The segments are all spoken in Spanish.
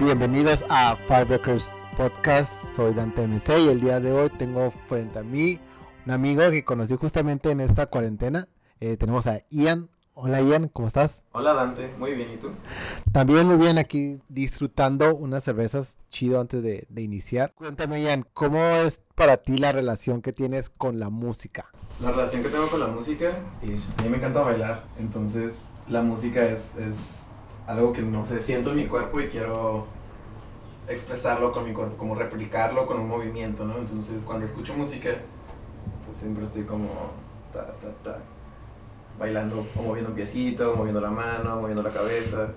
Bienvenidos a Firebreakers Podcast. Soy Dante MC y el día de hoy tengo frente a mí un amigo que conocí justamente en esta cuarentena. Eh, tenemos a Ian. Hola Ian, ¿cómo estás? Hola Dante, muy bien, ¿y tú? También muy bien aquí disfrutando unas cervezas chido antes de, de iniciar. Cuéntame Ian, ¿cómo es para ti la relación que tienes con la música? La relación que tengo con la música, y a mí me encanta bailar, entonces la música es, es algo que no sé, siento en mi cuerpo y quiero expresarlo con mi cuerpo, como replicarlo con un movimiento, ¿no? Entonces cuando escucho música, pues siempre estoy como ta, ta, ta, bailando o moviendo un piecito, moviendo la mano, moviendo la cabeza.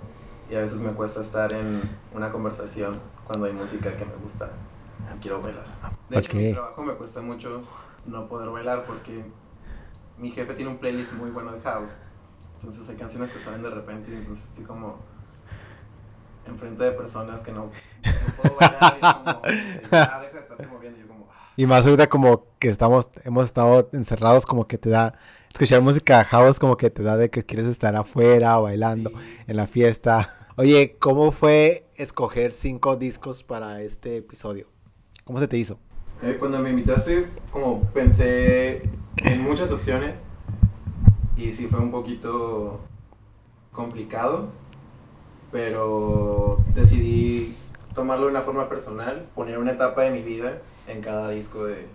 Y a veces me cuesta estar en una conversación cuando hay música que me gusta y quiero bailar. De hecho, en mi trabajo me cuesta mucho no poder bailar porque mi jefe tiene un playlist muy bueno de house. Entonces hay canciones que salen de repente y entonces estoy como enfrente de personas que no, no puedo bailar y como, ya deja de estarte moviendo y yo como, "Ah". Y más ahorita como que estamos, hemos estado encerrados, como que te da, escuchar música house como que te da de que quieres estar afuera bailando Sí. en la fiesta. Oye, ¿cómo fue escoger cinco discos para este episodio? ¿Cómo se te hizo? Eh, cuando me invitaste, como pensé en muchas opciones y sí fue un poquito complicado, pero decidí tomarlo de una forma personal, poner una etapa de mi vida en cada disco de,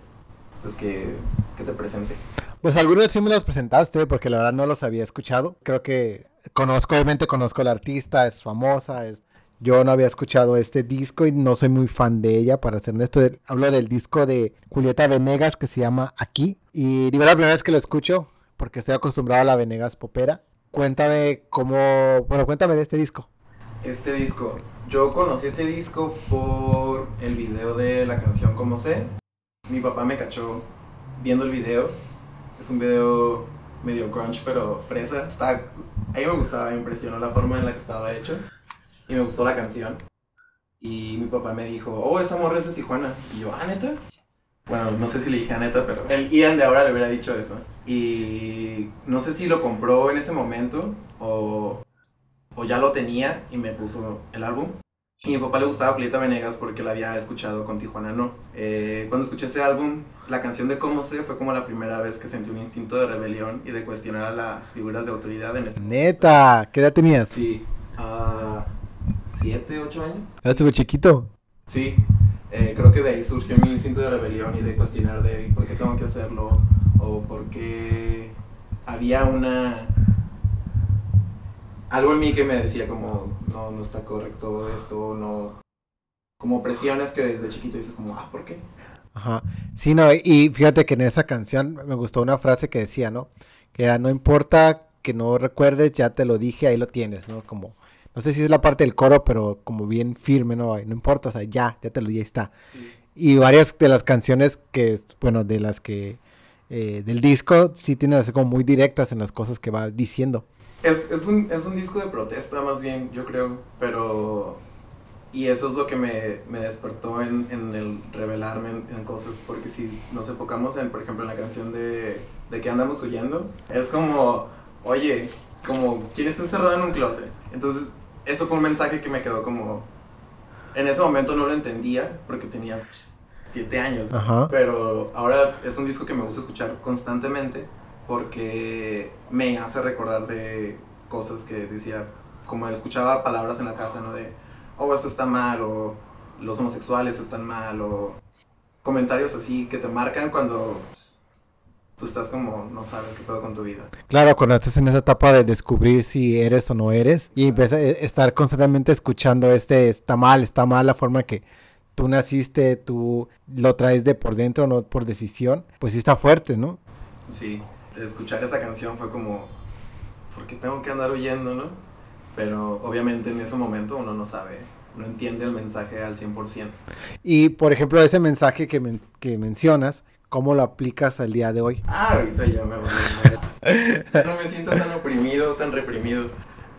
pues, que, que te presente. Pues algunos sí me los presentaste porque la verdad no los había escuchado. Creo que conozco, obviamente conozco a la artista, es famosa, es... Yo no había escuchado este disco y no soy muy fan de ella, para ser honesto. Hablo del disco de Julieta Venegas que se llama Aquí. Y digo la primera vez que lo escucho porque estoy acostumbrado a la Venegas popera. Cuéntame cómo... Bueno, cuéntame de este disco. Este disco, yo conocí este disco por el video de la canción Como sé. Mi papá me cachó viendo el video. Es un video medio grunge, pero fresa. Está, a mí me gustaba, me impresionó la forma en la que estaba hecho. Y me gustó la canción. Y mi papá me dijo, oh, esa morra es de Tijuana. Y yo, ah, neta. Bueno, no sé si le dije a neta, pero el Ian de ahora le hubiera dicho eso. Y no sé si lo compró en ese momento o, o ya lo tenía y me puso el álbum. Y a mi papá le gustaba Julieta Venegas porque la había escuchado con Tijuana No. Eh, cuando escuché ese álbum, la canción de Cómo sé fue como la primera vez que sentí un instinto de rebelión y de cuestionar a las figuras de autoridad en este Neta, ¿qué edad tenías? Sí, a siete, ocho años. Eras súper chiquito. Sí, eh, creo que de ahí surgió mi instinto de rebelión y de cuestionar de por qué tengo que hacerlo o por qué había una... Algo en mí que me decía como, no, no está correcto esto, no... Como presiones que desde chiquito dices como, ah, ¿por qué? Ajá. Sí, no, y fíjate que en esa canción me gustó una frase que decía, ¿no? Que era, no importa que no recuerdes, ya te lo dije, ahí lo tienes, ¿no? Como, no sé si es la parte del coro, pero como bien firme, ¿no? No importa, o sea, ya, ya te lo dije, ahí está. Sí. Y varias de las canciones que, bueno, de las que, eh, del disco, sí tienen así como muy directas en las cosas que va diciendo. Es, es, un, es un disco de protesta más bien, yo creo, pero... Y eso es lo que me, me despertó en, en el revelarme en, en cosas, porque si nos enfocamos en, por ejemplo, en la canción de, de que andamos huyendo, es como, oye, como, ¿quién está encerrado en un closet? Entonces, eso fue un mensaje que me quedó como... En ese momento no lo entendía, porque tenía pues, siete años. Pero ahora es un disco que me gusta escuchar constantemente porque me hace recordar de cosas que decía, como escuchaba palabras en la casa, ¿no? De, oh, esto está mal, o los homosexuales están mal, o comentarios así que te marcan cuando tú estás como, no sabes qué pedo con tu vida. Claro, cuando estás en esa etapa de descubrir si eres o no eres y empiezas a estar constantemente escuchando este está mal, está mal la forma que tú naciste, tú lo traes de por dentro, no por decisión, pues sí está fuerte, ¿no? Sí, escuchar esa canción fue como, ¿por qué tengo que andar huyendo, no? Pero obviamente en ese momento uno no sabe, no entiende el mensaje al 100%. Y por ejemplo, ese mensaje que, men- que mencionas, ¿cómo lo aplicas al día de hoy? Ah, ahorita ya me mal. Ya no me siento tan oprimido, tan reprimido.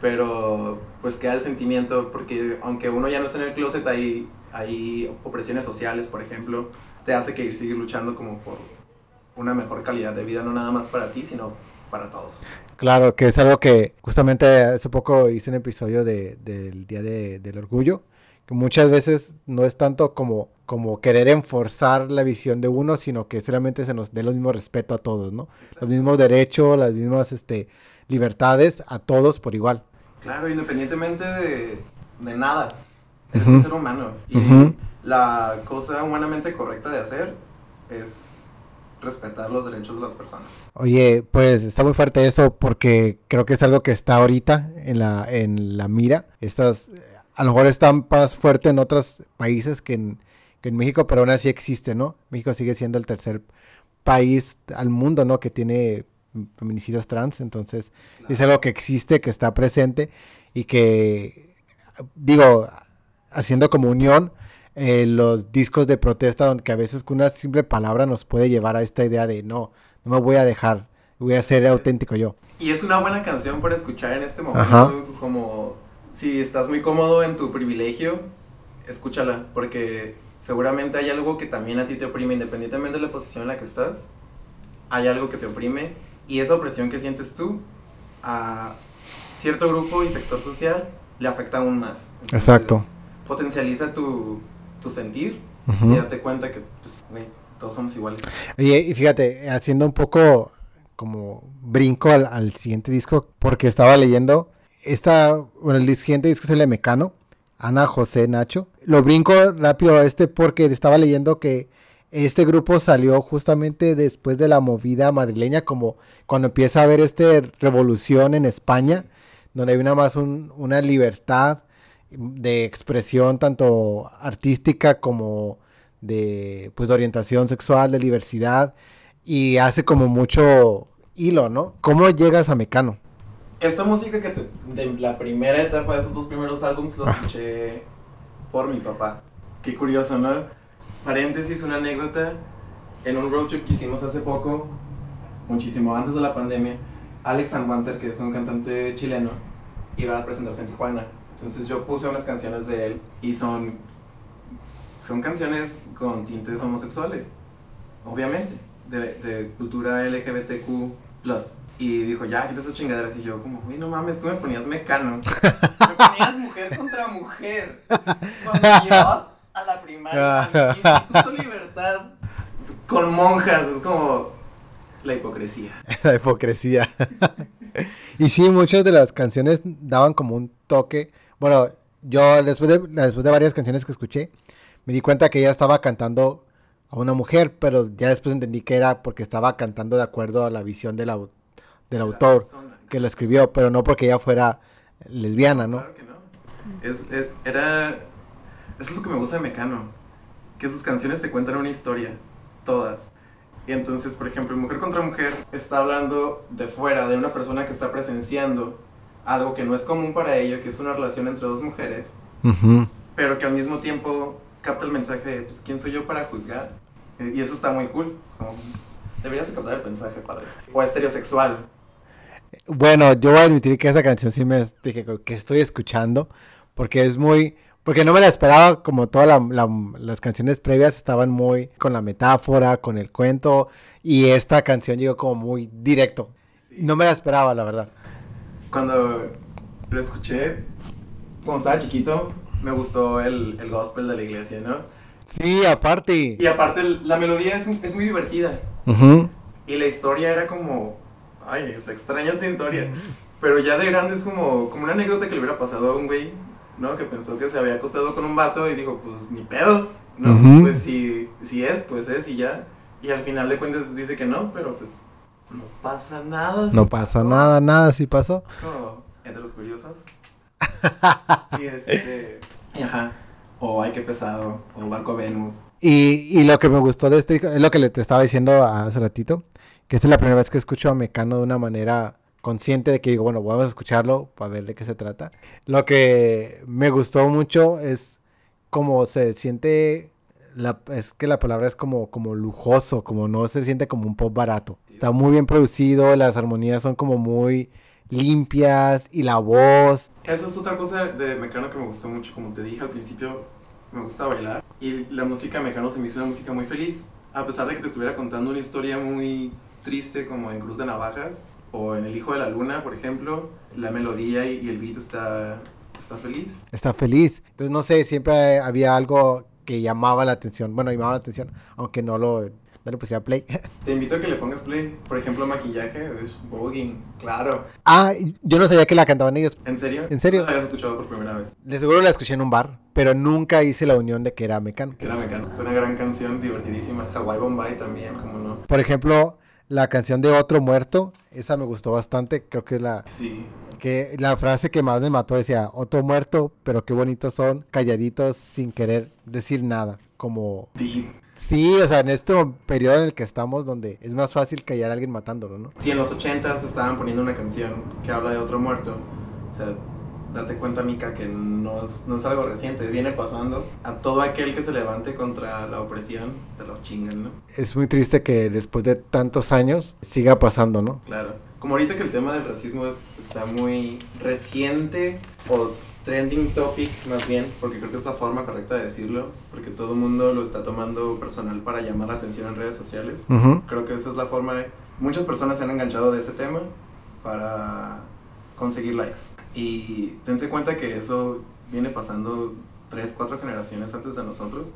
Pero pues queda el sentimiento, porque aunque uno ya no está en el closet, hay, hay opresiones sociales, por ejemplo, te hace que ir seguir luchando como por una mejor calidad de vida, no nada más para ti, sino para todos. Claro, que es algo que justamente hace poco hice un episodio de- del Día de- del Orgullo, que muchas veces no es tanto como, como querer enforzar la visión de uno, sino que solamente se nos dé el mismo respeto a todos, ¿no? Los mismos derechos, las mismas este, libertades a todos por igual. Claro, independientemente de, de nada. Es un ser humano. Y la cosa humanamente correcta de hacer es respetar los derechos de las personas. Oye, pues está muy fuerte eso porque creo que es algo que está ahorita en la, en la mira. Estas, a lo mejor están más fuerte en otros países que en, que en México, pero aún así existe, ¿no? México sigue siendo el tercer país al mundo, ¿no? Que tiene feminicidios trans, entonces es algo que existe, que está presente y que, digo, haciendo como unión, eh, los discos de protesta, donde a veces con una simple palabra nos puede llevar a esta idea de no, no me voy a dejar, voy a ser auténtico yo. Y es una buena canción para escuchar en este momento, como si estás muy cómodo en tu privilegio, escúchala, porque seguramente hay algo que también a ti te oprime, independientemente de la posición en la que estás, hay algo que te oprime, y esa opresión que sientes tú a cierto grupo y sector social le afecta aún más. Exacto. Potencializa tu, tu sentir y date cuenta que pues, todos somos iguales. y fíjate, haciendo un poco como brinco al, siguiente disco, porque estaba leyendo, esta, bueno, el siguiente disco es el de Mecano, Ana José Nacho. Lo brinco rápido a este porque estaba leyendo que este grupo salió justamente después de la movida madrileña, como cuando empieza a haber esta revolución en España, donde hay una más una libertad de expresión tanto artística como de pues de orientación sexual, de diversidad y hace como mucho hilo, ¿no? ¿Cómo llegas a Mecano? Esta música que de la primera etapa de esos dos primeros álbumes los escuché por mi papá. Qué curioso, ¿no? Paréntesis, una anécdota. En un road trip que hicimos hace poco, muchísimo antes de la pandemia, Alex Anwanter, que es un cantante chileno, iba a presentarse en Tijuana entonces yo puse unas canciones de él y son, son canciones con tintes homosexuales, obviamente, de, de cultura LGBTQ+. Y dijo, ya, quita esas chingaderas. Y yo, como, uy, no mames, tú me ponías mecano. Me ponías mujer contra mujer. Cuando llevabas a la primaria, y tu libertad con monjas. Es como la hipocresía. la hipocresía. y sí, muchas de las canciones daban como un toque bueno, yo después de, después de varias canciones que escuché, me di cuenta que ella estaba cantando a una mujer, pero ya después entendí que era porque estaba cantando de acuerdo a la visión del, del autor que lo escribió, pero no porque ella fuera lesbiana, ¿no? Claro que no. Es, era... Eso es lo que me gusta de Mecano, que sus canciones te cuentan una historia, todas. Y entonces, por ejemplo, Mujer contra Mujer está hablando de fuera, de una persona que está presenciando algo que no es común para ella, que es una relación entre dos mujeres, pero que al mismo tiempo capta el mensaje de, pues, ¿quién soy yo para juzgar? Eh, y eso está muy cool. deberías captar el mensaje, padre. O estereosexual. Bueno, yo voy a admitir que esa canción sí me dije que estoy escuchando, porque es muy... Porque no me la esperaba, como todas las canciones previas estaban muy con la metáfora, con el cuento, y esta canción llegó como muy directo. No me la esperaba, la verdad cuando lo escuché, cuando estaba chiquito, me gustó el, el gospel de la iglesia, ¿no? Sí, aparte. Y aparte, la melodía es, es muy divertida. Y la historia era como. Ay, se extraña esta historia. Pero ya de grande es como, como una anécdota que le hubiera pasado a un güey, ¿no? Que pensó que se había acostado con un vato y dijo, pues ni pedo, ¿no? Pues si, si es, pues es y ya. Y al final de cuentas dice que no, pero pues no pasa nada. no pasa nada, nada si pasó. Como entre los curiosos. y este. Ajá. O Ay, qué pesado. O Barco Venus. Y, y lo que me gustó de este es lo que le te estaba diciendo hace ratito. Que esta es la primera vez que escucho a Mecano de una manera consciente de que digo, bueno, vamos a escucharlo para ver de qué se trata. Lo que me gustó mucho es cómo se siente es que la palabra es como, como lujoso, como no se siente como un pop barato. Está muy bien producido, las armonías son como muy limpias y la voz. Eso es otra cosa de Mecano que me gustó mucho, como te dije al principio, me gusta bailar y la música Mecano se me hizo una música muy feliz, a pesar de que te estuviera contando una historia muy triste como en Cruz de Navajas o en El Hijo de la Luna, por ejemplo, la melodía y, el beat está Está feliz. Está feliz. Entonces, no sé, siempre había algo que llamaba la atención. Bueno, llamaba la atención, aunque no lo no le pusiera play. Te invito a que le pongas play. Por ejemplo, maquillaje, voguing, claro. Ah, yo no sabía que la cantaban ellos. ¿En serio? ¿En serio? No la habías escuchado por primera vez. De seguro la escuché en un bar, pero nunca hice la unión de que era Mecano. Que era Mecano. Una gran canción, divertidísima. Hawaii Bombay también, como no. Por ejemplo, la canción de Otro Muerto, esa me gustó bastante. Creo que es la... Sí. Que la frase que más me mató decía, otro muerto, pero qué bonitos son, calladitos, sin querer decir nada. Como... Deep. Sí, o sea, en este periodo en el que estamos, donde es más fácil callar a alguien matándolo, ¿no? Sí, en los ochentas estaban poniendo una canción que habla de otro muerto. O sea, date cuenta, Mika, que no es, no es algo reciente, viene pasando. A todo aquel que se levante contra la opresión, te lo chingan, ¿no? Es muy triste que después de tantos años siga pasando, ¿no? Claro. Como ahorita que el tema del racismo es, está muy reciente o trending topic más bien, porque creo que es la forma correcta de decirlo, porque todo el mundo lo está tomando personal para llamar la atención en redes sociales. Ujú. Creo que esa es la forma de... Muchas personas se han enganchado de ese tema para conseguir likes. Y tense cuenta que eso viene pasando tres, cuatro generaciones antes de nosotros.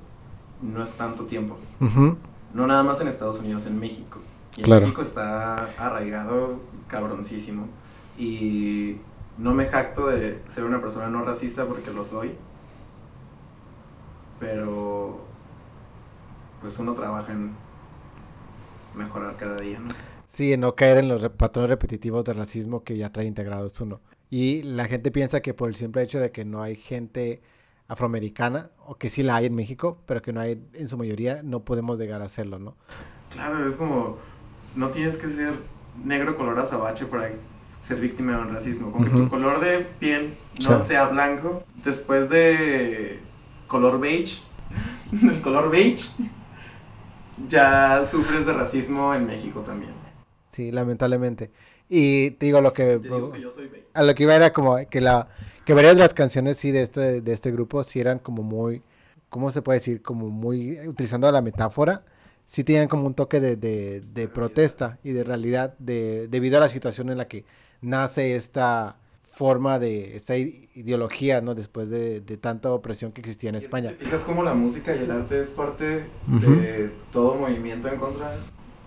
No es tanto tiempo. Ujú. No nada más en Estados Unidos, en México. Y en Claro. México está arraigado cabroncísimo. Y no me jacto de ser una persona no racista porque lo soy. Pero pues uno trabaja en mejorar cada día, ¿no? Sí, en no caer en los patrones repetitivos de racismo que ya trae integrados uno. Y la gente piensa que por el simple hecho de que no hay gente afroamericana, o que sí la hay en México, pero que no hay en su mayoría, no podemos llegar a hacerlo, ¿no? Claro, es como, no tienes que ser negro color azabache para ser víctima de un racismo. Con que tu color de piel O no sea- sea blanco, después de color beige, del color beige, ya sufres de racismo en México también. Sí, lamentablemente. Y te digo lo que... Te digo que yo soy beige. a lo que iba era como que la que varias de las canciones sí de este de este grupo sí eran como muy cómo se puede decir como muy utilizando la metáfora sí tenían como un toque de, de, de protesta y de realidad de debido a la situación en la que nace esta forma de esta ideología no después de, de tanta opresión que existía en es que España te fijas cómo la música y el arte es parte Ujú. de todo movimiento en contra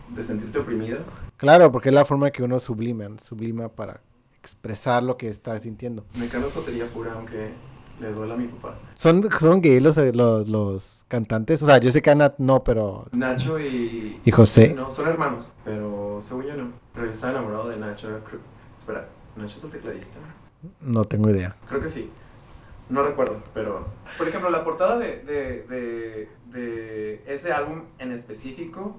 de sentirte oprimido. claro porque es la forma que uno sublima ¿no? sublima para expresar lo que está sintiendo Mecano es jotería pura, aunque le duela a mi papá. son son gays los, los, los cantantes o sea yo sé que Ana no pero Nacho y... Y José. No, son hermanos, pero según yo no. Pero yo estaba enamorado de Nacho. Espera, ¿Nacho es el tecladista? no tengo idea Creo que sí. No recuerdo, pero... Por ejemplo, la portada de, de, de, de ese álbum en específico,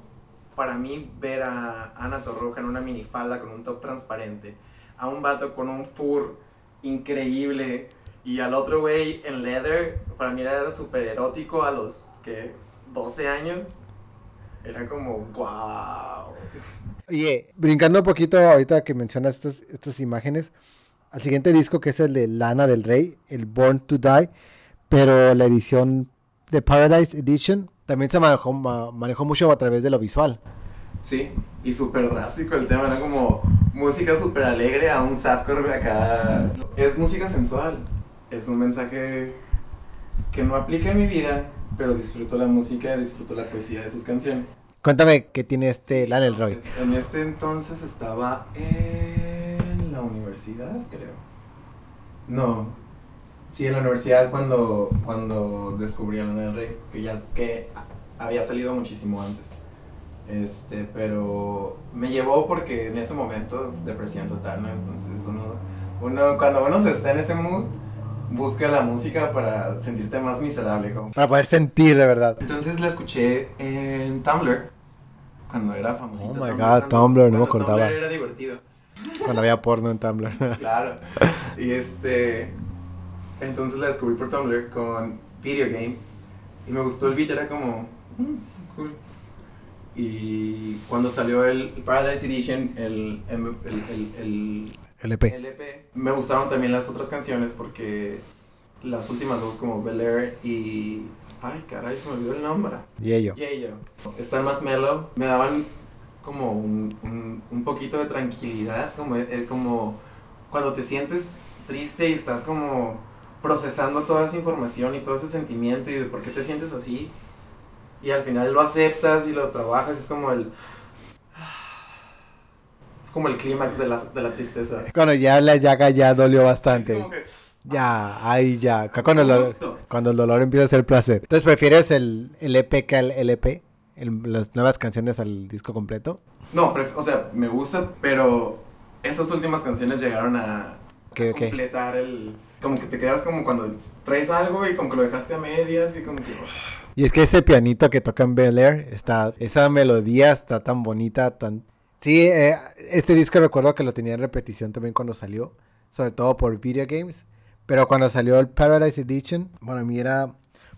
para mí ver a Ana Torroja en una minifalda con un top transparente, a un vato con un fur increíble y al otro güey en leather, para mí era súper erótico a los, ¿qué? 12 años. Era como, wow. Oye, brincando un poquito ahorita que mencionas estas, estas imágenes, al siguiente disco que es el de Lana del Rey, el Born to Die, pero la edición de Paradise Edition también se manejó, ma- manejó mucho a través de lo visual. Sí, y súper drástico el tema, era como música súper alegre a un sadcore acá. Es música sensual, es un mensaje que no aplica en mi vida, pero disfruto la música, disfruto la poesía de sus canciones. Cuéntame qué tiene este Lana del Rey. En este entonces estaba en la universidad, creo. No, sí, en la universidad cuando, cuando descubrí a Lana del Rey, que ya que había salido muchísimo antes. Este, pero me llevó porque en ese momento depresión total, ¿no? Entonces uno, uno cuando uno se está en ese mood, busca la música para sentirte más miserable. Como. Para poder sentir de verdad. Entonces la escuché en Tumblr, cuando era famosita. Oh my Tumblr, God, Tumblr, no me acordaba. Tumblr era divertido. Cuando había porno en Tumblr. Claro. Y este. Entonces la descubrí por Tumblr con video games. Y me gustó el beat, era como. "Mm, cool. Y cuando salió el Paradise Edition, el, el, el, el- LP. el LP, me gustaron también las otras canciones porque las últimas dos, como Bel Air y. Ay, caray, se me olvidó el nombre. Y ello. Y ello. Están más mellow. Me daban como un, un, un poquito de tranquilidad. Como, eh, como cuando te sientes triste y estás como procesando toda esa información y todo ese sentimiento y de por qué te sientes así. Y al final lo aceptas y lo trabajas, es como el... Es como el clímax de la, de la tristeza. Cuando ya la llaga ya dolió Es bastante. como que, Ya, ahí ya. Cuando el, dolor, cuando el dolor empieza a ser placer. Entonces, ¿prefieres el, el EP que el LP? El- las nuevas canciones al disco completo. No, o sea, me gusta, pero esas últimas canciones llegaron a, completar el... Como que te quedas como cuando traes algo y como que lo dejaste a medias y como que... Y es que ese pianito que toca en Bel Air, está, esa melodía está tan bonita, tan... Sí, eh, este disco recuerdo que lo tenía en repetición también cuando salió, sobre todo por video games, pero cuando salió el Paradise Edition, para mí era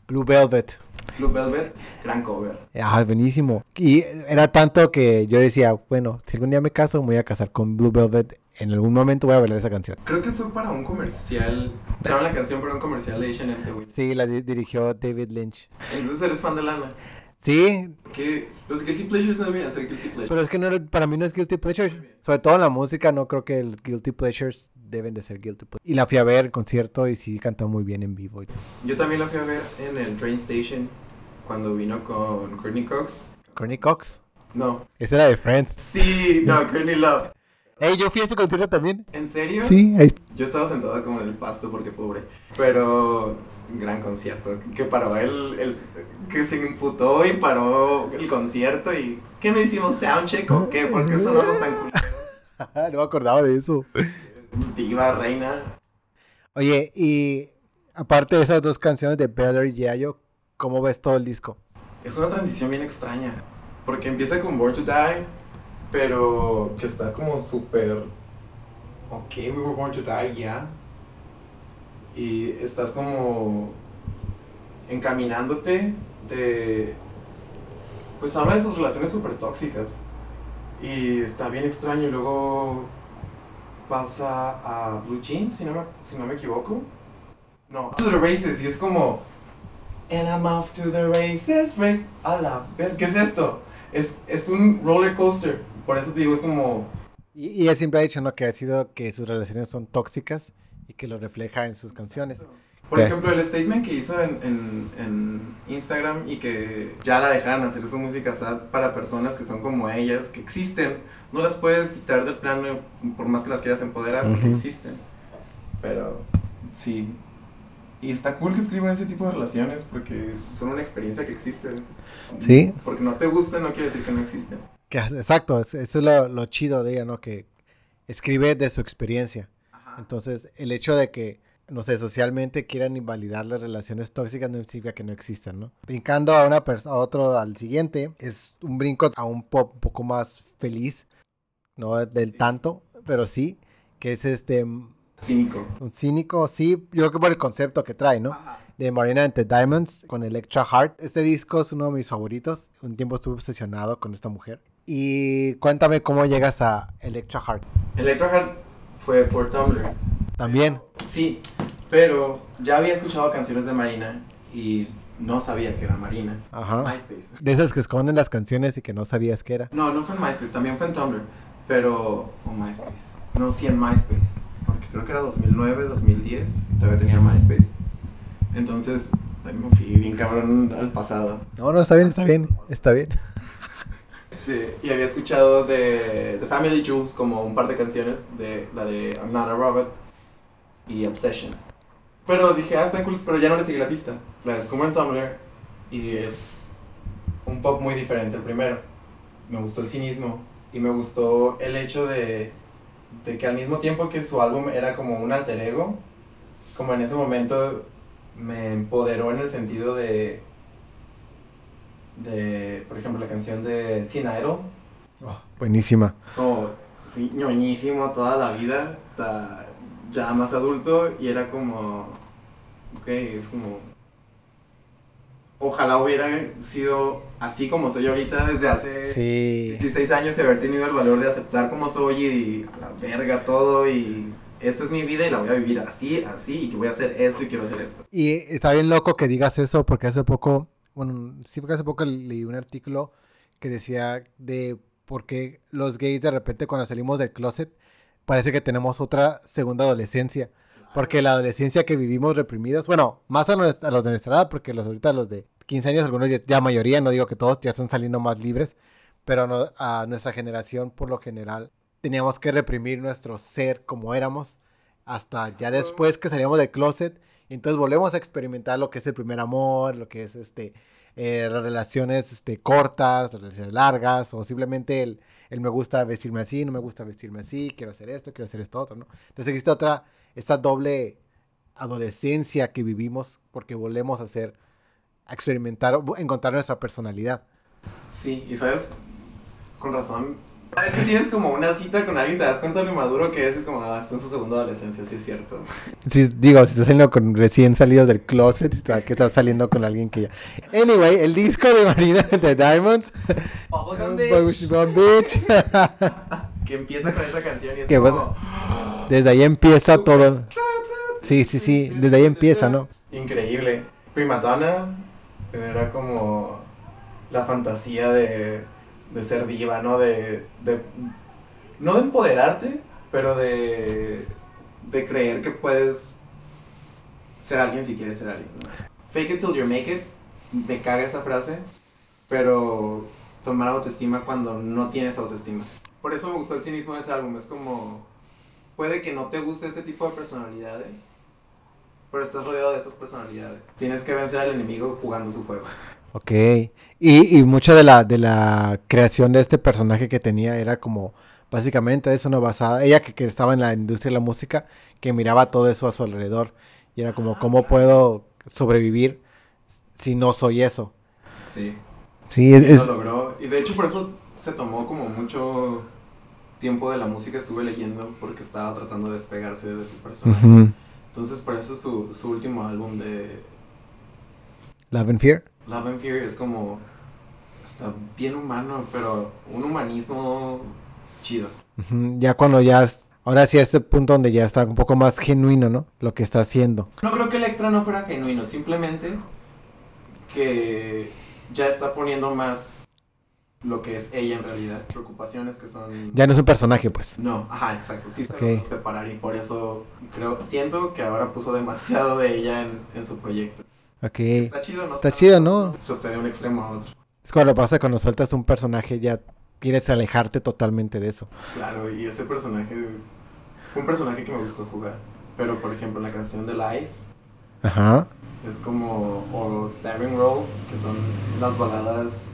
Blue Velvet, Blue Velvet, gran cover. ah, buenísimo. Y era tanto que yo decía, bueno, si algún día me caso, me voy a casar con Blue Velvet, en algún momento voy a bailar esa canción. Creo que fue para un comercial. Usaron la canción para un comercial de H&M. Sí, la di- dirigió David Lynch. Entonces eres fan de Lana. Sí, Que los guilty pleasures no deberían ser guilty pleasures. Pero es que no, para mí no es guilty pleasure. Sobre todo en la música, no creo que el guilty pleasures deben de ser guilty pleasure. Y la fui a ver en concierto y sí canta muy bien en vivo. Yo también la fui a ver en el train station cuando vino con Courtney Cox. Courtney Cox. No. Esa era de Friends. Sí, no, Courtney Love. Ey, yo fui a ese concierto también. ¿En serio? Sí, ahí Yo estaba sentado como en el pasto porque pobre. Pero gran concierto. Que paró el, el- Que se imputó y paró el concierto y. ¿Qué no hicimos soundcheck o qué? ¿Por qué sonamos tan no me acordaba de eso. Diva, reina. Oye, y aparte de esas dos canciones de Beller y Yayo, ¿cómo ves todo el disco? Es una transición bien extraña. Porque empieza con Born to Die, pero que está como súper. Ok, we were born to die, ya. Y estás como. encaminándote de. Pues habla de sus relaciones súper tóxicas. Y está bien extraño. Y luego pasa a Blue Jeans, si no me, si no me equivoco. No, to the races. Y es como. And I'm off to the races, race. A la ver, ¿qué es esto? Es, es un roller coaster. Por eso te digo, es como. Y, y ella siempre ha dicho, ¿no? Que ha sido que sus relaciones son tóxicas y que lo refleja en sus canciones. Por Sí. ejemplo, el statement que hizo en, en, en Instagram y que ya la dejaron hacer su música sad para personas que son como ellas, que existen. No las puedes quitar del plano por más que las quieras empoderar, porque existen. Pero sí. Y está cool que escriban ese tipo de relaciones porque son una experiencia que existe. Sí. Porque no te gusta no quiere decir que no existen. Que, exacto, es- eso es lo, lo chido de ella, ¿no? Que escribe de su experiencia. Ajá. Entonces, el hecho de que, no sé, socialmente quieran invalidar las relaciones tóxicas no significa que no existan, ¿no? Brincando a una persona, a otro, al siguiente, es un brinco a un pop un poco más feliz, no del tanto, pero sí, que es este, un Cínico. cínico, sí, yo creo que por el concepto que trae, ¿no? Ajá. de Marina and the Diamonds con Electra Heart. Este disco es uno de mis favoritos. Un tiempo estuve obsesionado con esta mujer. Y cuéntame cómo llegas a Electra Heart. Electra Heart fue por Tumblr. También. Sí, pero ya había escuchado canciones de Marina y no sabía que era Marina. Ajá. MySpace. De esas que esconden las canciones y que no sabías que era. No, no fue en MySpace, también fue en Tumblr. Pero. O MySpace. No, sí en MySpace. Porque creo que era 2009, 2010. y Todavía tenía MySpace. Entonces, me fui bien cabrón al pasado. No, no, está bien, está bien, está bien. Este, y había escuchado de The Family Jewels como un par de canciones. De la de I'm Not a Robot y Obsessions. Pero dije, ah, está cool, pero ya no le seguí la pista. La descubro en Tumblr y es un pop muy diferente el primero. Me gustó el cinismo y me gustó el hecho de, de que al mismo tiempo que su álbum era como un alter ego, como en ese momento me empoderó en el sentido de, de por ejemplo, la canción de Teen Idol, Buenísima. como fui ñoñísimo toda la vida, hasta ya más adulto, y era como, ok, es como, ojalá hubiera sido así como soy ahorita desde hace Sí. 16 años y haber tenido el valor de aceptar como soy y a la verga todo y esta es mi vida y la voy a vivir así, así, y que voy a hacer esto y quiero hacer esto. Y está bien loco que digas eso porque hace poco, bueno, sí, porque hace poco leí un artículo que decía de por qué los gays de repente cuando salimos del closet parece que tenemos otra segunda adolescencia. Porque la adolescencia que vivimos reprimidos, bueno, más a, nuestra- a los de nuestra edad, porque los ahorita los de 15 años, algunos ya, ya mayoría, no digo que todos, ya están saliendo más libres, pero no- a nuestra generación por lo general teníamos que reprimir nuestro ser como éramos hasta ya después que salíamos del closet y entonces volvemos a experimentar lo que es el primer amor, lo que es este eh, las relaciones este, cortas, las relaciones largas o simplemente el, el me gusta vestirme así, no me gusta vestirme así, quiero hacer esto, quiero hacer esto otro, ¿no? Entonces existe otra, esta doble adolescencia que vivimos porque volvemos a hacer, a experimentar, encontrar nuestra personalidad. Sí, y sabes, con razón. A veces tienes como una cita con alguien, te das cuenta de lo maduro que es, es como, ah, está en su segunda adolescencia, sí es cierto. Si, digo, si estás saliendo con recién salidos del closet, está- que estás saliendo con alguien que ya... Anyway, el disco de Marina de Diamonds, Bubblegum Bubblegum Bitch. que empieza con esa canción y es como... desde ahí empieza todo. Sí, sí, sí, desde ahí empieza, ¿no? Increíble. Primadonna era como la fantasía de, de ser diva, ¿no? De, de- no de empoderarte, pero de, de creer que puedes ser alguien si quieres ser alguien. ¿no? Fake it till you make it. Me caga esa frase, pero tomar autoestima cuando no tienes autoestima. Por eso me gustó el cinismo de ese álbum. Es como, puede que no te guste este tipo de personalidades, pero estás rodeado de estas personalidades. Tienes que vencer al enemigo jugando su juego. Ok. Y, y mucho de la, de la creación de este personaje que tenía era como, básicamente eso no basada, ella que, que estaba en la industria de la música, que miraba todo eso a su alrededor. Y era como, ¿cómo puedo sobrevivir si no soy eso? Sí. Sí, Y es... es- lo logró. Y de hecho por eso se tomó como mucho tiempo de la música. Estuve leyendo porque estaba tratando de despegarse de su personaje. Ujú. Entonces por eso su, su último álbum de Love and Fear. Love and Fear es como... Está bien humano, pero un humanismo chido. Ujú, Ya cuando ya, es- ahora sí a este punto donde ya está un poco más genuino, ¿no? Lo que está haciendo. No creo que Electra no fuera genuino, simplemente que ya está poniendo más lo que es ella en realidad, preocupaciones que son... Ya no es un personaje, pues. No, ajá, exacto, sí está Ok. logrando separar y por eso creo, siento que ahora puso demasiado de ella en, en su proyecto. Ok. Está chido, ¿no? Está chido, ¿no? Se de un extremo a otro. Es cuando pasa cuando sueltas un personaje ya quieres alejarte totalmente de eso. Claro, y ese personaje fue un personaje que me gustó jugar. Pero por ejemplo, la canción de Lies Ajá. es como, o Stabbing Roll, que son las baladas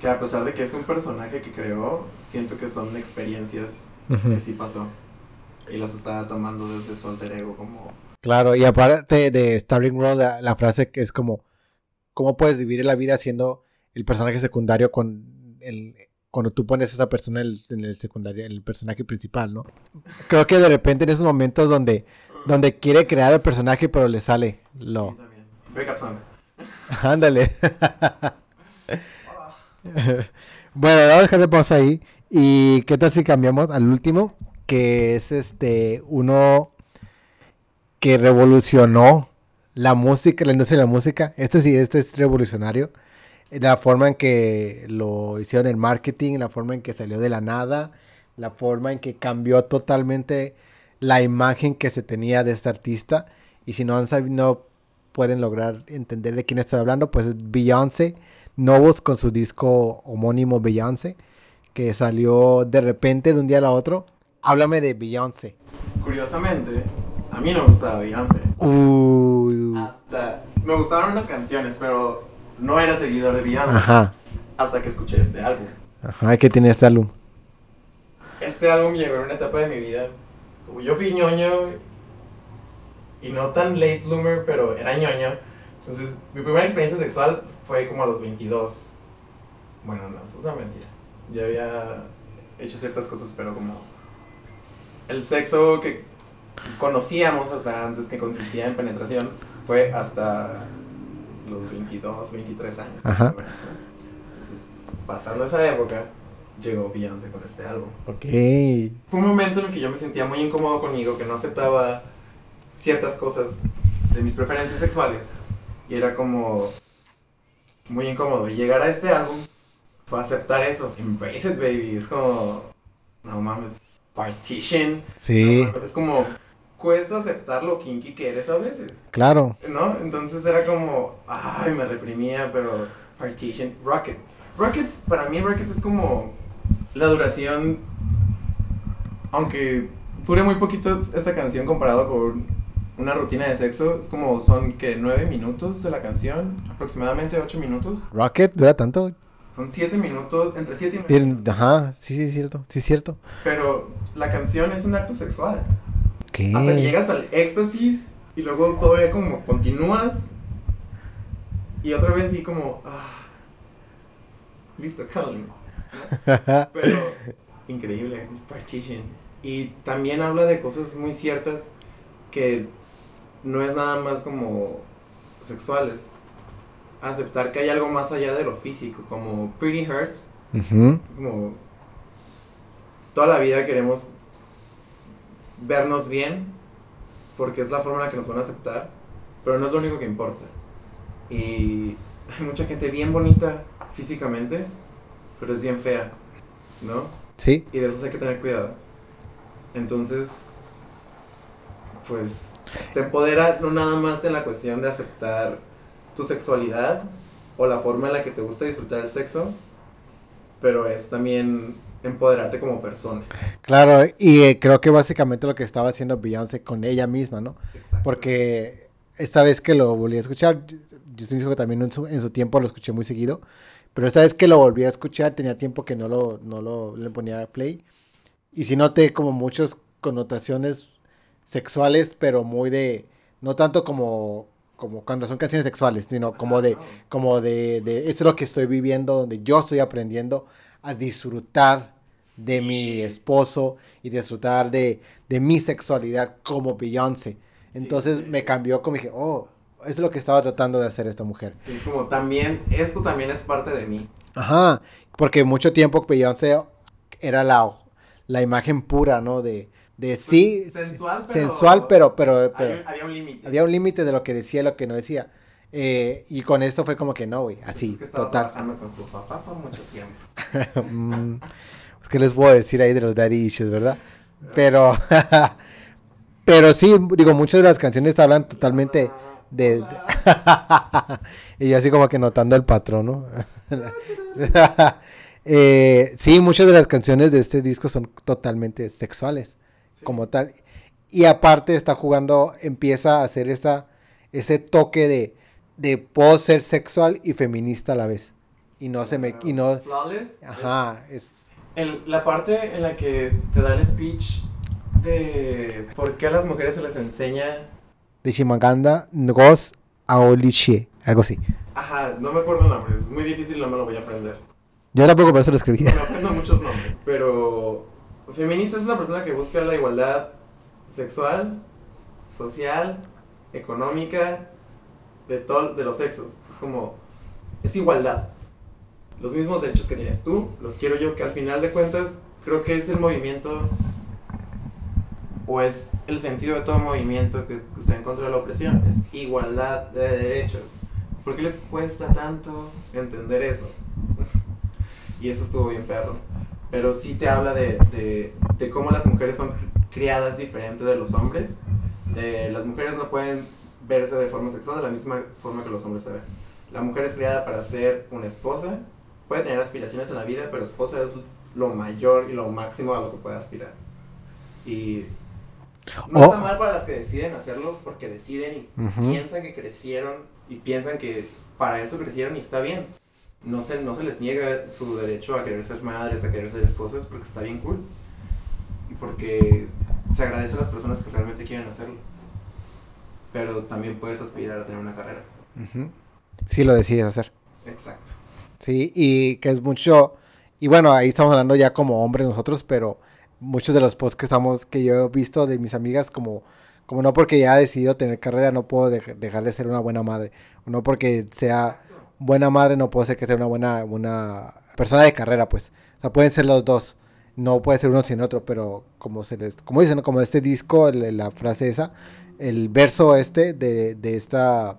que a pesar de que es un personaje que creó, siento que son experiencias que sí pasó. Y las estaba tomando desde su alter ego como... Claro, y aparte de Starring Road, la, la frase que es como, ¿cómo puedes vivir la vida siendo el personaje secundario con el, cuando tú pones a esa persona en el, en el secundario, en el personaje principal, ¿no? Creo que de repente en esos momentos donde, donde quiere crear el personaje pero le sale lo... Ándale. bueno, vamos a dejarle pausa ahí. ¿Y qué tal si cambiamos al último? Que es este uno que revolucionó la música, la industria de la música. Este sí, este es revolucionario. La forma en que lo hicieron en marketing, la forma en que salió de la nada, la forma en que cambió totalmente la imagen que se tenía de este artista. Y si no no pueden lograr entender de quién estoy hablando, pues es Beyoncé, Novos con su disco homónimo Beyoncé, que salió de repente de un día a la otro. Háblame de Beyoncé. Curiosamente, a mí no me gustaba Beyoncé. Hasta... Me gustaron las canciones, pero no era seguidor de Beyoncé. Ajá. Hasta que escuché este álbum. Ajá, ¿qué tiene este álbum? Este álbum llegó en una etapa de mi vida. Como yo fui ñoño y no tan late bloomer, pero era ñoño. Entonces, mi primera experiencia sexual fue como a los 22. Bueno, no, eso es una mentira. Ya había hecho ciertas cosas, pero como el sexo que conocíamos hasta antes que consistía en penetración fue hasta los 22, 23 años. Ajá. o menos, ¿no? Entonces, pasando esa época, llegó Beyoncé con este álbum. Ok. Fue un momento en el que yo me sentía muy incómodo conmigo, que no aceptaba ciertas cosas de mis preferencias sexuales. Y era como muy incómodo. Y llegar a este álbum fue aceptar eso. Embrace it, baby. Es como, no mames, partition. Sí. No mames, es como, cuesta aceptar lo kinky que eres a veces. Claro. ¿No? Entonces era como, ay, me reprimía, pero Partition, Rocket. Rocket, para mí Rocket es como la duración, aunque dure muy poquito esta canción comparado con una rutina de sexo, es como son que nueve minutos de la canción, aproximadamente ocho minutos. Rocket dura tanto. Son siete minutos, entre siete y nueve. Ajá, sí, sí, es cierto, sí, es cierto. Pero la canción es un acto sexual. ¿Qué? Hasta que llegas al éxtasis y luego todavía como continúas y otra vez y como, ah, listo, cuddling. ¿no? Pero increíble, Partition. Y también habla de cosas muy ciertas que no es nada más como sexuales. Aceptar que hay algo más allá de lo físico, como Pretty Hurts, Ujú. como toda la vida queremos vernos bien porque es la forma en la que nos van a aceptar, pero no es lo único que importa. Y hay mucha gente bien bonita físicamente, pero es bien fea, ¿no? Sí, Y de eso hay que tener cuidado. Entonces, pues te empodera no nada más en la cuestión de aceptar tu sexualidad o la forma en la que te gusta disfrutar el sexo, pero es también empoderarte como persona. claro, y eh, creo que básicamente lo que estaba haciendo Beyoncé con ella misma, ¿no? Exacto. Porque esta vez que lo volví a escuchar, yo digo que también en su, en su tiempo lo escuché muy seguido, pero esta vez que lo volví a escuchar tenía tiempo que no lo, no lo le ponía play. Y sí noté como muchas connotaciones sexuales, pero muy de, no tanto como, como cuando son canciones sexuales, sino como de, como de, de, eso es lo que estoy viviendo, donde yo estoy aprendiendo a disfrutar de mi esposo y disfrutar de, de mi sexualidad como Beyoncé. Entonces sí, sí. me cambió como dije, oh, eso es lo que estaba tratando de hacer esta mujer. Es como también, esto también es parte de mí. Ajá, porque mucho tiempo Beyoncé era la, la imagen pura, ¿no? De, de sí, Sensual, pero... sensual, pero, pero, pero Había, un límite. había un límite de lo que decía y lo que no decía. Eh, y con esto fue como que no, güey, Pues así, es que estaba total. trabajando con su papá por mucho tiempo. Mm, pues, ¿Qué les puedo decir ahí de los daddy issues, verdad? Pero, pero sí, digo, muchas de las canciones hablan totalmente de... y yo así como que notando el patrón, ¿no? Eh, sí, muchas de las canciones de este disco son totalmente sexuales. Como tal. Y aparte está jugando, empieza a hacer esta, ese toque de, de puedo ser sexual y feminista a la vez. Y no se me... Y no, Flawless. ajá, es... En la parte en la que te da el speech de por qué a las mujeres se les enseña. de Shimaganda Ngos Aoliche, algo así. Ajá, no me acuerdo el nombre, es muy difícil, no me lo voy a aprender. Yo tampoco por eso lo escribí. Me aprendo muchos nombres. Pero. Feminista es una persona que busca la igualdad sexual, social, económica, de, todo, de los sexos. Es como. Es igualdad. Los mismos derechos que tienes tú, los quiero yo, que al final de cuentas creo que es el movimiento o es el sentido de todo movimiento que está en contra de la opresión, es igualdad de derechos. ¿Por qué les cuesta tanto entender eso? y eso estuvo bien perro. Pero sí te habla de, de, de cómo las mujeres son criadas diferente de los hombres. De, las mujeres no pueden verse de forma sexual de la misma forma que los hombres se ven. La mujer es criada para ser una esposa, puede tener aspiraciones en la vida, pero esposa es lo mayor y lo máximo a lo que puede aspirar. Y no Oh. está mal para las que deciden hacerlo porque deciden y Ujú. piensan que crecieron y piensan que para eso crecieron y está bien. No se, no se les niega su derecho a querer ser madres, a querer ser esposas, porque está bien cool. Y porque se agradece a las personas que realmente quieren hacerlo. Pero también puedes aspirar a tener una carrera. Ujú. Sí lo decides hacer. Exacto. Sí, y que es mucho, y bueno, ahí estamos hablando ya como hombres nosotros, pero muchos de los posts que estamos, que yo he visto de mis amigas, como, como no porque ya he decidido tener carrera, no puedo dej- dejar de ser una buena madre, o no porque sea buena madre, no puedo ser que sea una buena, una persona de carrera, pues, o sea, pueden ser los dos, no puede ser uno sin otro, pero como se les, como dicen, como este disco, la frase esa, el verso este de, de esta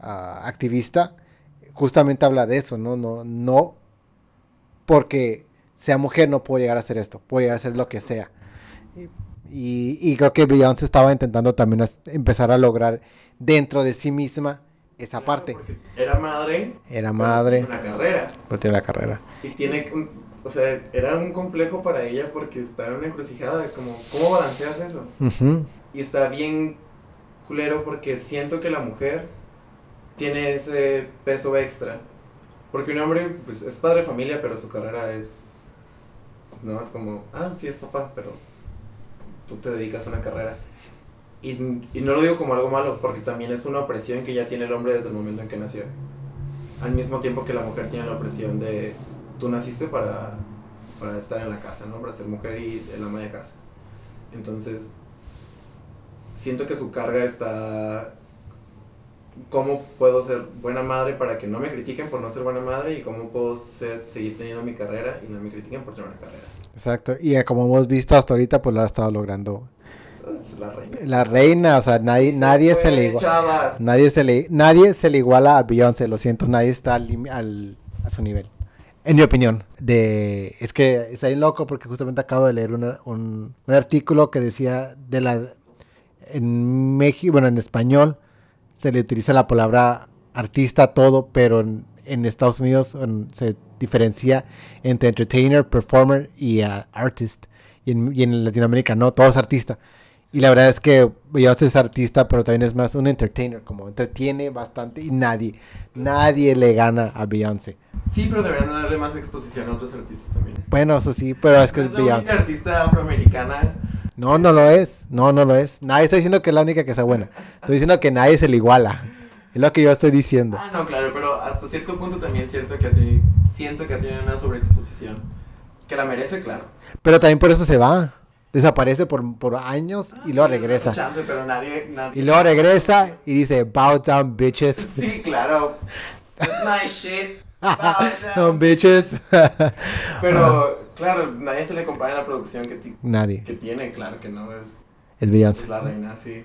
ah, activista, justamente habla de eso, ¿no? No, no porque sea mujer no puedo llegar a hacer esto, puedo llegar a hacer lo que sea. Y, y creo que Beyoncé estaba intentando también empezar a lograr dentro de sí misma esa Claro, parte. Era madre. Era pero madre, tiene Una carrera. pero tiene la carrera. Y tiene, o sea, era un complejo para ella porque estaba en una encrucijada, como, ¿cómo balanceas eso? Y está bien culero porque siento que la mujer tiene ese peso extra. Porque un hombre, pues, es padre de familia, pero su carrera es, no, es como, ah, sí es papá, pero tú te dedicas a una carrera. Y, y no lo digo como algo malo, porque también es una opresión que ya tiene el hombre desde el momento en que nació. Al mismo tiempo que la mujer tiene la opresión de, tú naciste para, para estar en la casa, ¿no? Para ser mujer y el ama de casa. Entonces, siento que su carga está... ¿Cómo puedo ser buena madre para que no me critiquen por no ser buena madre? Y cómo puedo seguir teniendo mi carrera y no me critiquen por tener una carrera. Exacto. Y eh, como hemos visto hasta ahorita, pues lo ha estado logrando. Es la reina. La reina, o sea, nadie, nadie se le iguala. Nadie se le, nadie se le iguala a Beyoncé, lo siento, nadie está al, al- a su nivel. En mi opinión, de, es que está bien loco porque justamente acabo de leer una- un, un artículo que decía de la, en México, bueno, en español se le utiliza la palabra artista a todo, pero en, en Estados Unidos en- se diferencia entre entertainer, performer y ah, artist. Y en, y en Latinoamérica no, todo es artista. Y la verdad es que Beyoncé es artista, pero también es más un entertainer, como entretiene bastante y nadie, nadie le gana a Beyoncé. Sí, pero deberían darle más exposición a otros artistas también. Bueno, eso sí, pero es que es la única Beyoncé. artista afroamericana. No, no lo es, no, no lo es. Nadie está diciendo que es la única que sea buena. Estoy diciendo que nadie se le iguala. Es lo que yo estoy diciendo. Ah, no, claro, pero hasta cierto punto también siento que ha tenido, siento que ha tenido una sobreexposición. Que la merece, claro. Pero también por eso se va. Desaparece por, por años y luego Sí, le regresa. dan Chance, pero nadie, nadie- Y luego regresa y dice, bow down, bitches. Sí, claro. That's my shit. Down. bitches. Pero, claro, nadie se le compara en la producción que, Nadie. que tiene, claro que no es, Es Beyoncé. es la reina, sí.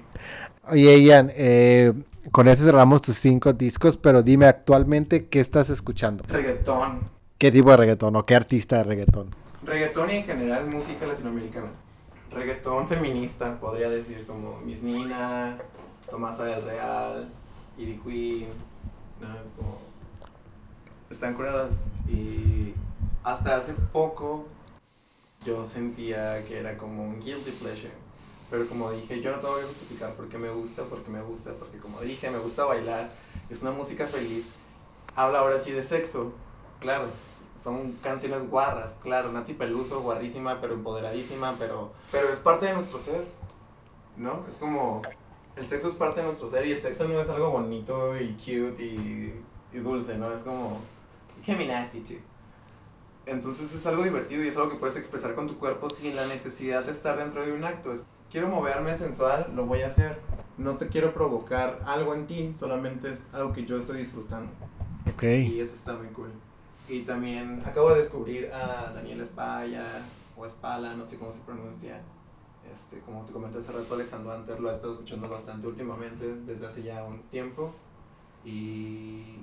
Oye, Ian, eh, con eso cerramos tus cinco discos, pero dime actualmente qué estás escuchando. Reggaetón. ¿Qué tipo de reggaetón o qué artista de reggaetón? Reggaetón y en general música latinoamericana. Reggaetón feminista, podría decir, como Miss Nina, Tomasa del Real, Ivy Queen. No, es como. Están curadas. Y hasta hace poco yo sentía que era como un guilty pleasure. Pero como dije, yo no tengo que justificar porque me gusta, porque me gusta, porque como dije, me gusta bailar. Es una música feliz. Habla ahora sí de sexo. Claro, son canciones guarras, claro, Nati Peluso, guarrísima, pero empoderadísima, pero, pero es parte de nuestro ser, ¿no? Es como, el sexo es parte de nuestro ser y el sexo no es algo bonito y cute y, y dulce, ¿no? Es como, nasty too. Entonces es algo divertido y es algo que puedes expresar con tu cuerpo sin la necesidad de estar dentro de un acto. Es, quiero moverme sensual, lo voy a hacer. No te quiero provocar algo en ti, solamente es algo que yo estoy disfrutando. Ok. Y eso está muy cool. Y también acabo de descubrir a Daniel Espaya o Espala, no sé cómo se pronuncia. Este, como te comenté hace rato, Alexandro Anter lo ha estado escuchando bastante últimamente, desde hace ya un tiempo. Y.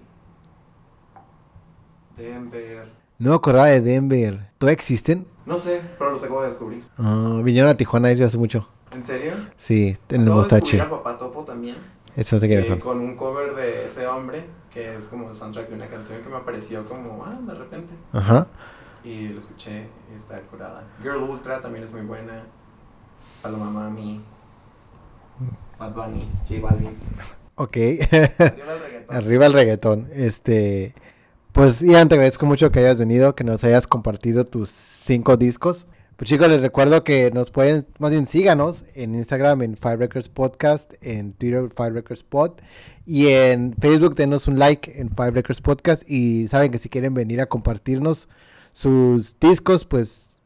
Denver. No me acordaba de Denver. ¿Todavía existen? No sé, pero los acabo de descubrir. Ah, vinieron a Tijuana ellos hace mucho. ¿En serio? Sí, en el Acabo de mostache. a Papá Topo también. Eso te eh, con un cover de ese hombre, que es como el soundtrack de una canción que me apareció como, ah, de repente. Ajá. Y lo escuché y está curada. Girl Ultra también es muy buena. Paloma Mami. Bad Bunny. J Balvin. Ok. Arriba el reggaetón. Arriba el reggaetón. Este. Pues Ian, te agradezco mucho que hayas venido, que nos hayas compartido tus cinco discos. Pues chicos, les recuerdo que nos pueden, más bien síganos en Instagram en Five Records Podcast, en Twitter Five Records Pod y en Facebook denos un like en Five Records Podcast y saben que si quieren venir a compartirnos sus discos, pues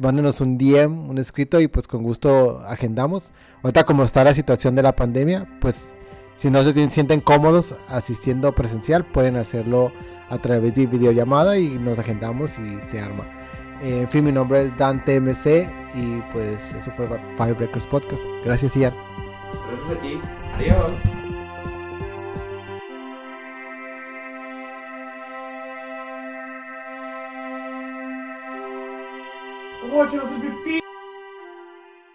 mándenos un DM, un escrito y pues con gusto agendamos. Ahorita como está la situación de la pandemia, pues si no se sienten cómodos asistiendo presencial, pueden hacerlo a través de videollamada y nos agendamos y se arma. Eh, en fin, mi nombre es Dante MC y pues eso fue Five Records Podcast. Gracias, Ian. Gracias a ti. Adiós. Oh, quiero hacer pipí.